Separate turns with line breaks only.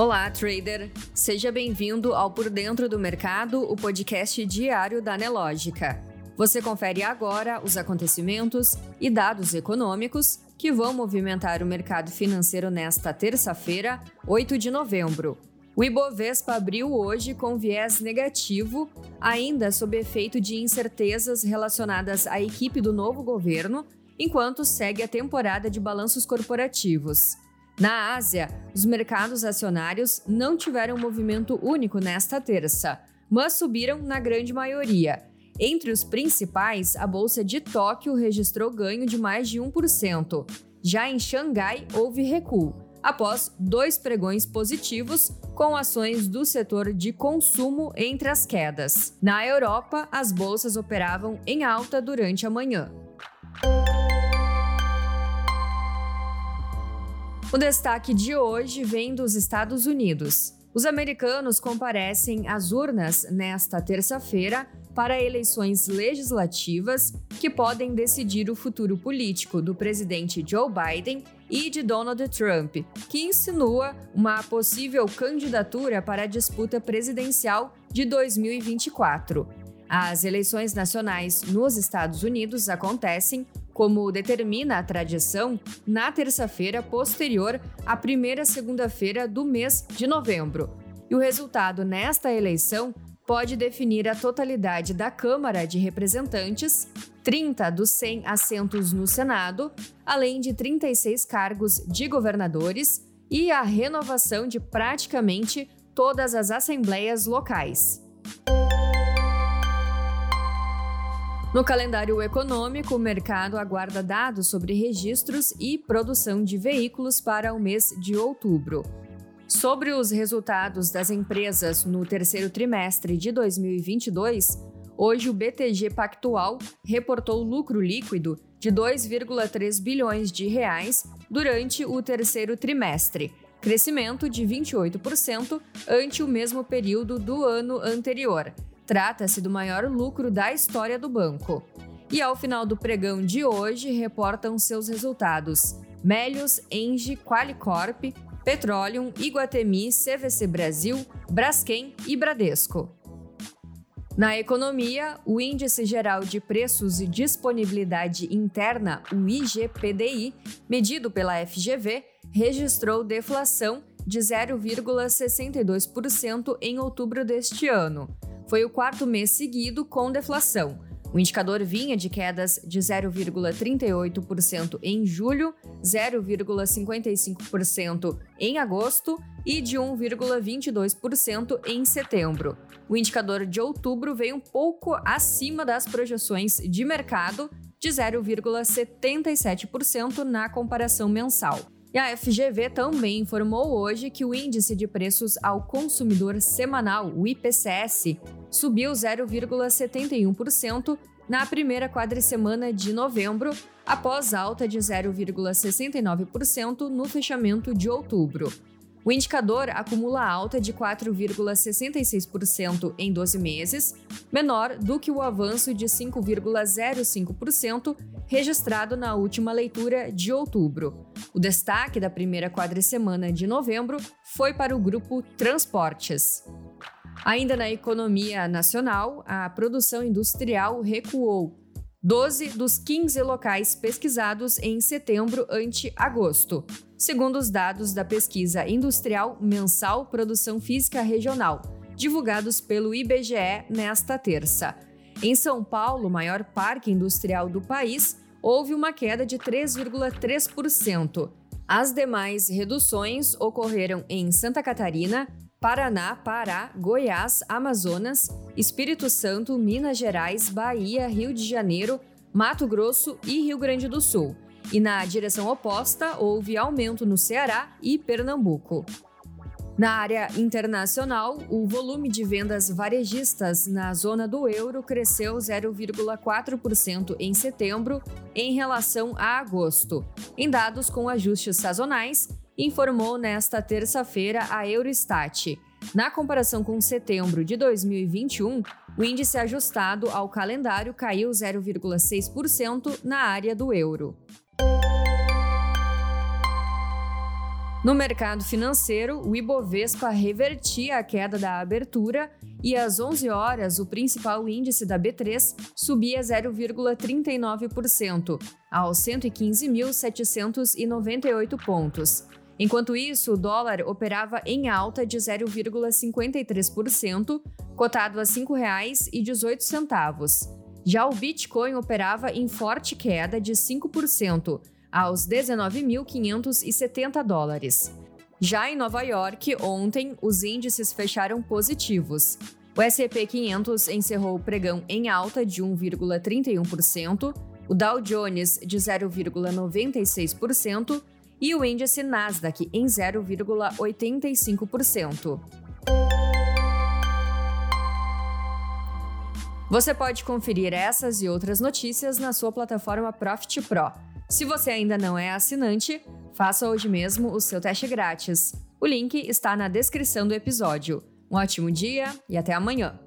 Olá, trader! Seja bem-vindo ao Por Dentro do Mercado, o podcast diário da Nelógica. Você confere agora os acontecimentos e dados econômicos que vão movimentar o mercado financeiro nesta terça-feira, 8 de novembro. O Ibovespa abriu hoje com viés negativo, ainda sob efeito de incertezas relacionadas à equipe do novo governo, enquanto segue a temporada de balanços corporativos. Na Ásia, os mercados acionários não tiveram movimento único nesta terça, mas subiram na grande maioria. Entre os principais, a bolsa de Tóquio registrou ganho de mais de 1%. Já em Xangai, houve recuo, após dois pregões positivos com ações do setor de consumo entre as quedas. Na Europa, as bolsas operavam em alta durante a manhã. O destaque de hoje vem dos Estados Unidos. Os americanos comparecem às urnas nesta terça-feira para eleições legislativas que podem decidir o futuro político do presidente Joe Biden e de Donald Trump, que insinua uma possível candidatura para a disputa presidencial de 2024. As eleições nacionais nos Estados Unidos acontecem como determina a tradição, na terça-feira posterior à primeira segunda-feira do mês de novembro. E o resultado nesta eleição pode definir a totalidade da Câmara de Representantes, 30 dos 100 assentos no Senado, além de 36 cargos de governadores e a renovação de praticamente todas as assembleias locais. No calendário econômico, o mercado aguarda dados sobre registros e produção de veículos para o mês de outubro. Sobre os resultados das empresas no terceiro trimestre de 2022, hoje o BTG Pactual reportou lucro líquido de 2,3 bilhões de reais durante o terceiro trimestre, crescimento de 28% ante o mesmo período do ano anterior Trata-se do maior lucro da história do banco. E ao final do pregão de hoje, reportam seus resultados: Melios, Engie, Qualicorp, Petroleum, Iguatemi, CVC Brasil, Braskem e Bradesco. Na economia, o Índice Geral de Preços e Disponibilidade Interna, o IGPDI, medido pela FGV, registrou deflação de 0,62% em outubro deste ano. Foi o quarto mês seguido com deflação. O indicador vinha de quedas de 0,38% em julho, 0,55% em agosto e de 1,22% em setembro. O indicador de outubro veio um pouco acima das projeções de mercado, de 0,77% na comparação mensal. E a FGV também informou hoje que o índice de preços ao consumidor semanal, o IPCS, subiu 0,71% na primeira quadricemana de novembro, após alta de 0,69% no fechamento de outubro. O indicador acumula alta de 4,66% em 12 meses, menor do que o avanço de 5,05% registrado na última leitura de outubro. O destaque da primeira quadricemana de novembro foi para o grupo Transportes. Ainda na economia nacional, a produção industrial recuou 12 dos 15 locais pesquisados em setembro ante agosto, segundo os dados da pesquisa industrial mensal Produção Física Regional, divulgados pelo IBGE nesta terça. Em São Paulo, maior parque industrial do país, houve uma queda de 3,3%. As demais reduções ocorreram em Santa Catarina, Paraná, Pará, Goiás, Amazonas, Espírito Santo, Minas Gerais, Bahia, Rio de Janeiro, Mato Grosso e Rio Grande do Sul. E na direção oposta, houve aumento no Ceará e Pernambuco. Na área internacional, o volume de vendas varejistas na zona do euro cresceu 0,4% em setembro em relação a agosto, em dados com ajustes sazonais informou nesta terça-feira a Eurostat. Na comparação com setembro de 2021, o índice ajustado ao calendário caiu 0,6% na área do euro. No mercado financeiro, o Ibovespa revertia a queda da abertura e às 11 horas o principal índice da B3 subia 0,39%, aos 115.798 pontos. Enquanto isso, o dólar operava em alta de 0,53%, cotado a R$ 5,18. Já o Bitcoin operava em forte queda de 5%, aos 19.570 dólares. Já em Nova York, ontem, os índices fecharam positivos. O S&P 500 encerrou o pregão em alta de 1,31%, o Dow Jones de 0,96% e o índice Nasdaq em 0,85%. Você pode conferir essas e outras notícias na sua plataforma Profit Pro. Se você ainda não é assinante, faça hoje mesmo o seu teste grátis. O link está na descrição do episódio. Um ótimo dia e até amanhã!